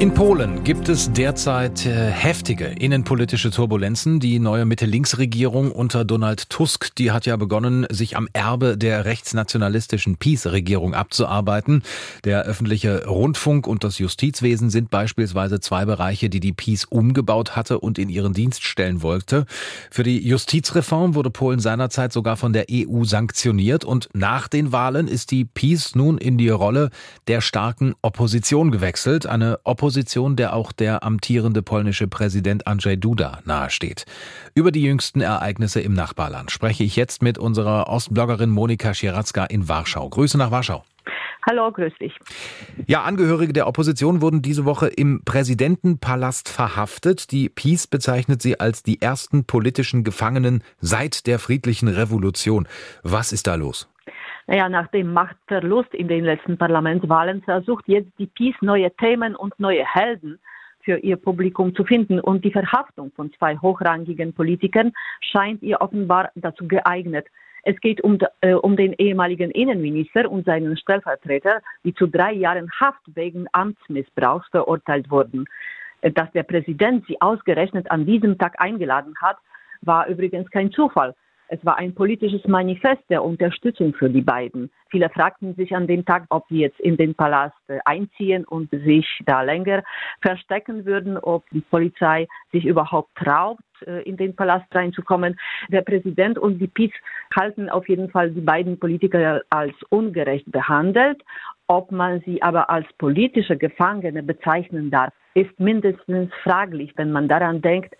In Polen gibt es derzeit äh, heftige innenpolitische Turbulenzen. Die neue Mitte-Links-Regierung unter Donald Tusk, die hat ja begonnen, sich am Erbe der rechtsnationalistischen PiS-Regierung abzuarbeiten. Der öffentliche Rundfunk und das Justizwesen sind beispielsweise zwei Bereiche, die die PiS umgebaut hatte und in ihren Dienst stellen wollte. Für die Justizreform wurde Polen seinerzeit sogar von der EU sanktioniert und nach den Wahlen ist die PiS nun in die Rolle der starken Opposition gewechselt. Eine Opposition Position, der auch der amtierende polnische Präsident Andrzej Duda nahesteht. Über die jüngsten Ereignisse im Nachbarland spreche ich jetzt mit unserer Ostbloggerin Monika Schieracka in Warschau. Grüße nach Warschau. Hallo, grüß dich. Ja, Angehörige der Opposition wurden diese Woche im Präsidentenpalast verhaftet. Die PiS bezeichnet sie als die ersten politischen Gefangenen seit der friedlichen Revolution. Was ist da los? Naja, nach dem Machtverlust in den letzten Parlamentswahlen versucht jetzt die PiS neue Themen und neue Helden für ihr Publikum zu finden. Und die Verhaftung von zwei hochrangigen Politikern scheint ihr offenbar dazu geeignet. Es geht um, äh, um den ehemaligen Innenminister und seinen Stellvertreter, die zu drei Jahren Haft wegen Amtsmissbrauchs verurteilt wurden. Äh, dass der Präsident sie ausgerechnet an diesem Tag eingeladen hat, war übrigens kein Zufall. Es war ein politisches Manifest der Unterstützung für die beiden. Viele fragten sich an dem Tag, ob sie jetzt in den Palast äh, einziehen und sich da länger verstecken würden, ob die Polizei sich überhaupt traut, äh, in den Palast reinzukommen. Der Präsident und die PiS halten auf jeden Fall die beiden Politiker als ungerecht behandelt. Ob man sie aber als politische Gefangene bezeichnen darf, ist mindestens fraglich, wenn man daran denkt,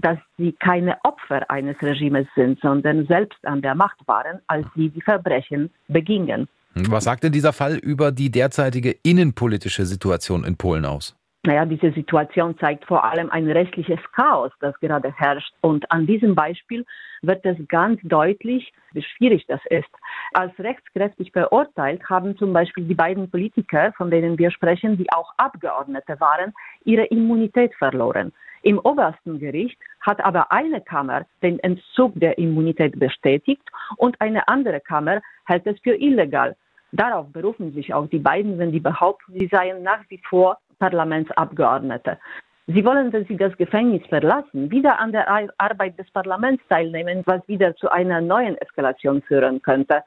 dass sie keine Opfer eines Regimes sind, sondern selbst an der Macht waren, als sie die Verbrechen begingen. Was sagt denn dieser Fall über die derzeitige innenpolitische Situation in Polen aus? Naja, diese Situation zeigt vor allem ein rechtliches Chaos, das gerade herrscht. Und an diesem Beispiel wird es ganz deutlich, wie schwierig das ist. Als rechtskräftig verurteilt haben zum Beispiel die beiden Politiker, von denen wir sprechen, die auch Abgeordnete waren, ihre Immunität verloren. Im obersten Gericht hat aber eine Kammer den Entzug der Immunität bestätigt und eine andere Kammer hält es für illegal. Darauf berufen sich auch die beiden, wenn die behaupten, sie seien nach wie vor Parlamentsabgeordnete. Sie wollen, wenn sie das Gefängnis verlassen, wieder an der Arbeit des Parlaments teilnehmen, was wieder zu einer neuen Eskalation führen könnte.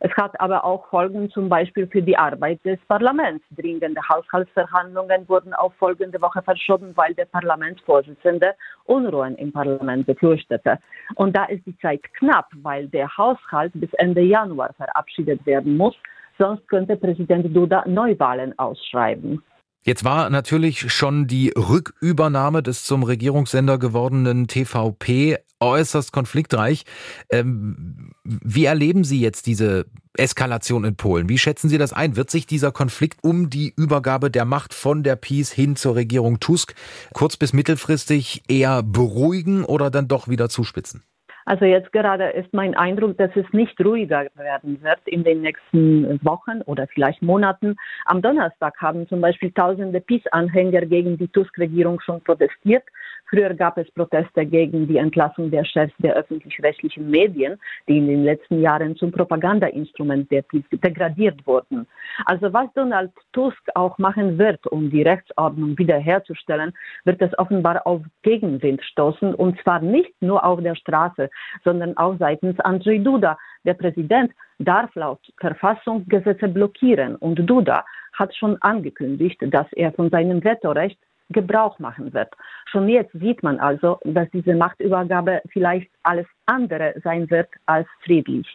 Es hat aber auch Folgen zum Beispiel für die Arbeit des Parlaments. Dringende Haushaltsverhandlungen wurden auf folgende Woche verschoben, weil der Parlamentsvorsitzende Unruhen im Parlament befürchtete. Und da ist die Zeit knapp, weil der Haushalt bis Ende Januar verabschiedet werden muss. Sonst könnte Präsident Duda Neuwahlen ausschreiben. Jetzt war natürlich schon die Rückübernahme des zum Regierungssender gewordenen TVP äußerst konfliktreich. Ähm, wie erleben Sie jetzt diese Eskalation in Polen? Wie schätzen Sie das ein? Wird sich dieser Konflikt um die Übergabe der Macht von der PiS hin zur Regierung Tusk kurz bis mittelfristig eher beruhigen oder dann doch wieder zuspitzen? Also jetzt gerade ist mein Eindruck, dass es nicht ruhiger werden wird in den nächsten Wochen oder vielleicht Monaten. Am Donnerstag haben zum Beispiel tausende PiS-Anhänger gegen die Tusk-Regierung schon protestiert. Früher gab es Proteste gegen die Entlassung der Chefs der öffentlich-rechtlichen Medien, die in den letzten Jahren zum Propagandainstrument der degradiert wurden. Also was Donald Tusk auch machen wird, um die Rechtsordnung wiederherzustellen, wird es offenbar auf Gegenwind stoßen und zwar nicht nur auf der Straße, sondern auch seitens Andrzej Duda. Der Präsident darf laut Verfassung Gesetze blockieren und Duda hat schon angekündigt, dass er von seinem Vetorecht Gebrauch machen wird. Schon jetzt sieht man also, dass diese Machtübergabe vielleicht alles andere sein wird als friedlich.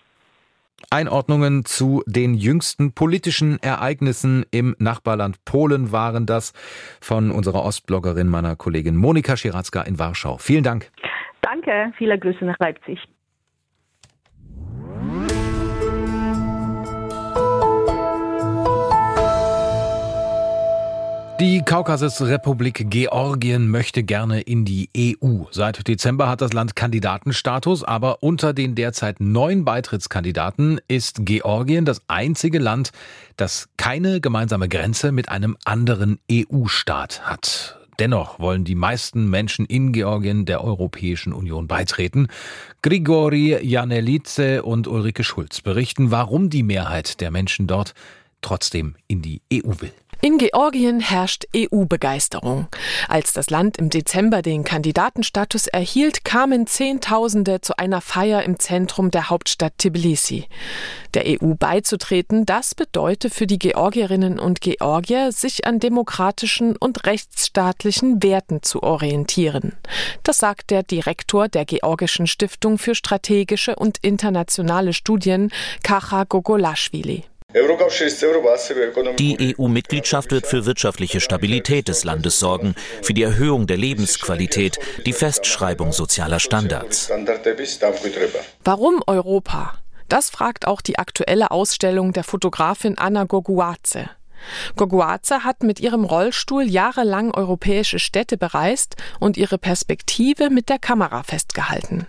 Einordnungen zu den jüngsten politischen Ereignissen im Nachbarland Polen waren das von unserer Ostbloggerin, meiner Kollegin Monika Schiratzka in Warschau. Vielen Dank. Danke, viele Grüße nach Leipzig. Die Kaukasusrepublik Georgien möchte gerne in die EU. Seit Dezember hat das Land Kandidatenstatus, aber unter den derzeit neun Beitrittskandidaten ist Georgien das einzige Land, das keine gemeinsame Grenze mit einem anderen EU-Staat hat. Dennoch wollen die meisten Menschen in Georgien der Europäischen Union beitreten. Grigori Janelice und Ulrike Schulz berichten, warum die Mehrheit der Menschen dort trotzdem in die EU will. In Georgien herrscht EU-Begeisterung. Als das Land im Dezember den Kandidatenstatus erhielt, kamen Zehntausende zu einer Feier im Zentrum der Hauptstadt Tbilisi. Der EU beizutreten, das bedeutet für die Georgierinnen und Georgier, sich an demokratischen und rechtsstaatlichen Werten zu orientieren. Das sagt der Direktor der Georgischen Stiftung für strategische und internationale Studien, Kacha Gogolashvili. Die EU-Mitgliedschaft wird für wirtschaftliche Stabilität des Landes sorgen, für die Erhöhung der Lebensqualität, die Festschreibung sozialer Standards. Warum Europa? Das fragt auch die aktuelle Ausstellung der Fotografin Anna Goguaze. Goguaze hat mit ihrem Rollstuhl jahrelang europäische Städte bereist und ihre Perspektive mit der Kamera festgehalten.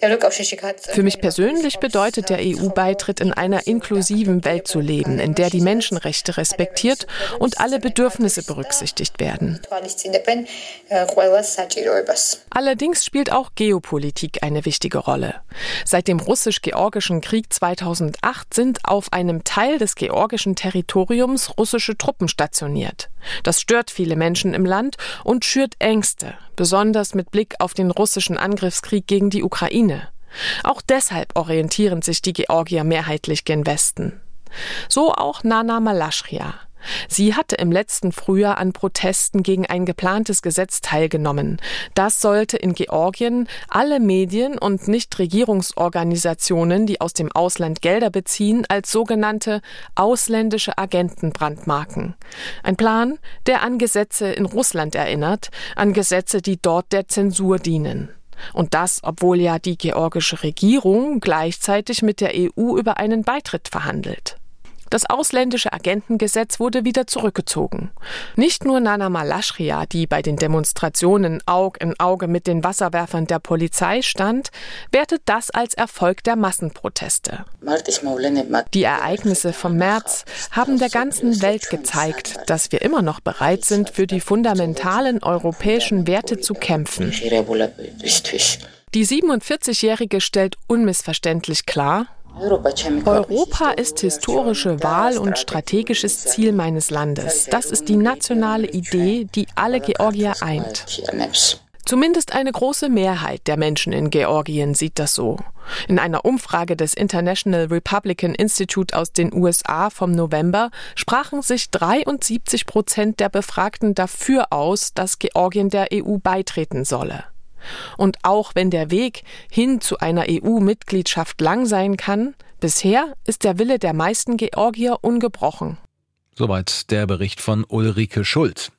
Für mich persönlich bedeutet der EU-Beitritt, in einer inklusiven Welt zu leben, in der die Menschenrechte respektiert und alle Bedürfnisse berücksichtigt werden. Allerdings spielt auch Geopolitik eine wichtige Rolle. Seit dem russisch-georgischen Krieg 2008 sind auf einem Teil des georgischen Territoriums russische Truppen stationiert. Das stört viele Menschen im Land und schürt Ängste, besonders mit Blick auf den russischen Angriffskrieg gegen die Ukraine. Auch deshalb orientieren sich die Georgier mehrheitlich gen Westen. So auch Nana Malaschria. Sie hatte im letzten Frühjahr an Protesten gegen ein geplantes Gesetz teilgenommen. Das sollte in Georgien alle Medien und Nichtregierungsorganisationen, die aus dem Ausland Gelder beziehen, als sogenannte ausländische Agenten brandmarken. Ein Plan, der an Gesetze in Russland erinnert, an Gesetze, die dort der Zensur dienen. Und das, obwohl ja die georgische Regierung gleichzeitig mit der EU über einen Beitritt verhandelt. Das ausländische Agentengesetz wurde wieder zurückgezogen. Nicht nur Nana Malaschria, die bei den Demonstrationen Aug in Auge mit den Wasserwerfern der Polizei stand, wertet das als Erfolg der Massenproteste. Die Ereignisse vom März haben der ganzen Welt gezeigt, dass wir immer noch bereit sind, für die fundamentalen europäischen Werte zu kämpfen. Die 47-Jährige stellt unmissverständlich klar, Europa ist historische Wahl und strategisches Ziel meines Landes. Das ist die nationale Idee, die alle Georgier eint. Zumindest eine große Mehrheit der Menschen in Georgien sieht das so. In einer Umfrage des International Republican Institute aus den USA vom November sprachen sich 73 Prozent der Befragten dafür aus, dass Georgien der EU beitreten solle. Und auch wenn der Weg hin zu einer EU-Mitgliedschaft lang sein kann, bisher ist der Wille der meisten Georgier ungebrochen. Soweit der Bericht von Ulrike Schuld.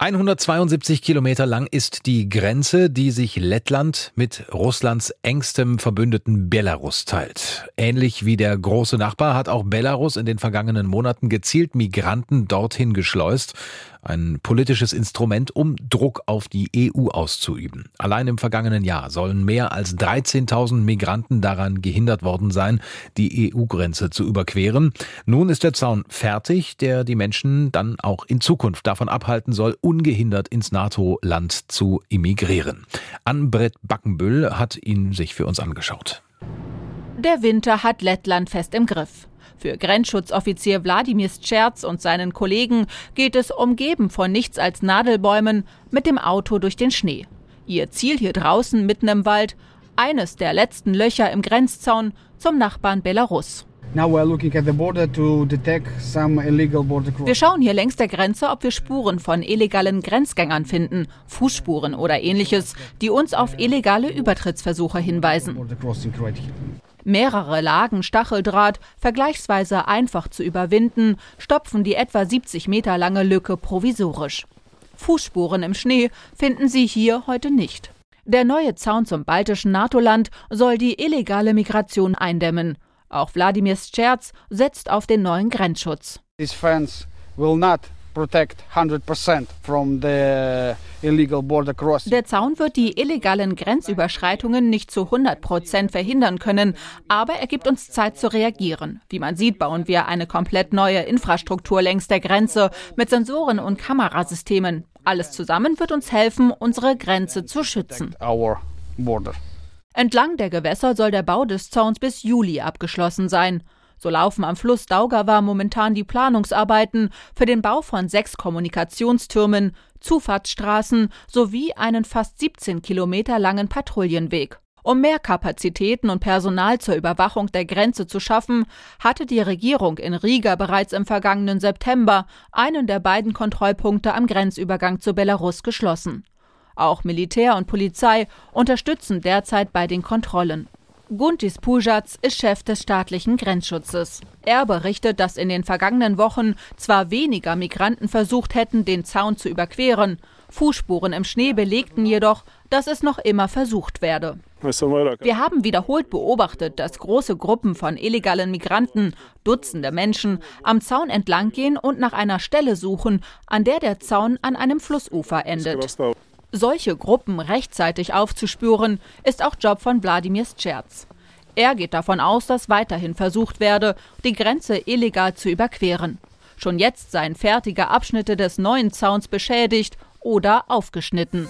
172 Kilometer lang ist die Grenze, die sich Lettland mit Russlands engstem Verbündeten Belarus teilt. Ähnlich wie der große Nachbar hat auch Belarus in den vergangenen Monaten gezielt Migranten dorthin geschleust ein politisches Instrument, um Druck auf die EU auszuüben. Allein im vergangenen Jahr sollen mehr als 13.000 Migranten daran gehindert worden sein, die EU-Grenze zu überqueren. Nun ist der Zaun fertig, der die Menschen dann auch in Zukunft davon abhalten soll, ungehindert ins NATO-Land zu immigrieren. Ann-Brett Backenbüll hat ihn sich für uns angeschaut. Der Winter hat Lettland fest im Griff. Für Grenzschutzoffizier Wladimir Scherz und seinen Kollegen geht es umgeben von nichts als Nadelbäumen mit dem Auto durch den Schnee. Ihr Ziel hier draußen mitten im Wald, eines der letzten Löcher im Grenzzaun zum Nachbarn Belarus. Wir schauen hier längs der Grenze, ob wir Spuren von illegalen Grenzgängern finden, Fußspuren oder ähnliches, die uns auf illegale Übertrittsversuche hinweisen. Mehrere Lagen Stacheldraht, vergleichsweise einfach zu überwinden, stopfen die etwa 70 Meter lange Lücke provisorisch. Fußspuren im Schnee finden Sie hier heute nicht. Der neue Zaun zum baltischen NATO-Land soll die illegale Migration eindämmen. Auch Wladimir Scherz setzt auf den neuen Grenzschutz. protect 100% from the illegal border crossing. Der Zaun wird die illegalen Grenzüberschreitungen nicht zu 100 Prozent verhindern können, aber er gibt uns Zeit zu reagieren. Wie man sieht, bauen wir eine komplett neue Infrastruktur längs der Grenze mit Sensoren und Kamerasystemen. Alles zusammen wird uns helfen, unsere Grenze zu schützen. Our border. Entlang der Gewässer soll der Bau des Zauns bis Juli abgeschlossen sein. So laufen am Fluss Daugava momentan die Planungsarbeiten für den Bau von sechs Kommunikationstürmen, Zufahrtsstraßen sowie einen fast 17 Kilometer langen Patrouillenweg. Um mehr Kapazitäten und Personal zur Überwachung der Grenze zu schaffen, hatte die Regierung in Riga bereits im vergangenen September einen der beiden Kontrollpunkte am Grenzübergang zu Belarus geschlossen. Auch Militär und Polizei unterstützen derzeit bei den Kontrollen. Guntis Pujac ist Chef des staatlichen Grenzschutzes. Er berichtet, dass in den vergangenen Wochen zwar weniger Migranten versucht hätten, den Zaun zu überqueren, Fußspuren im Schnee belegten jedoch, dass es noch immer versucht werde. Wir haben wiederholt beobachtet, dass große Gruppen von illegalen Migranten, Dutzende Menschen, am Zaun entlanggehen und nach einer Stelle suchen, an der der Zaun an einem Flussufer endet. Solche Gruppen rechtzeitig aufzuspüren, ist auch Job von Wladimir Scherz. Er geht davon aus, dass weiterhin versucht werde, die Grenze illegal zu überqueren. Schon jetzt seien fertige Abschnitte des neuen Zauns beschädigt oder aufgeschnitten.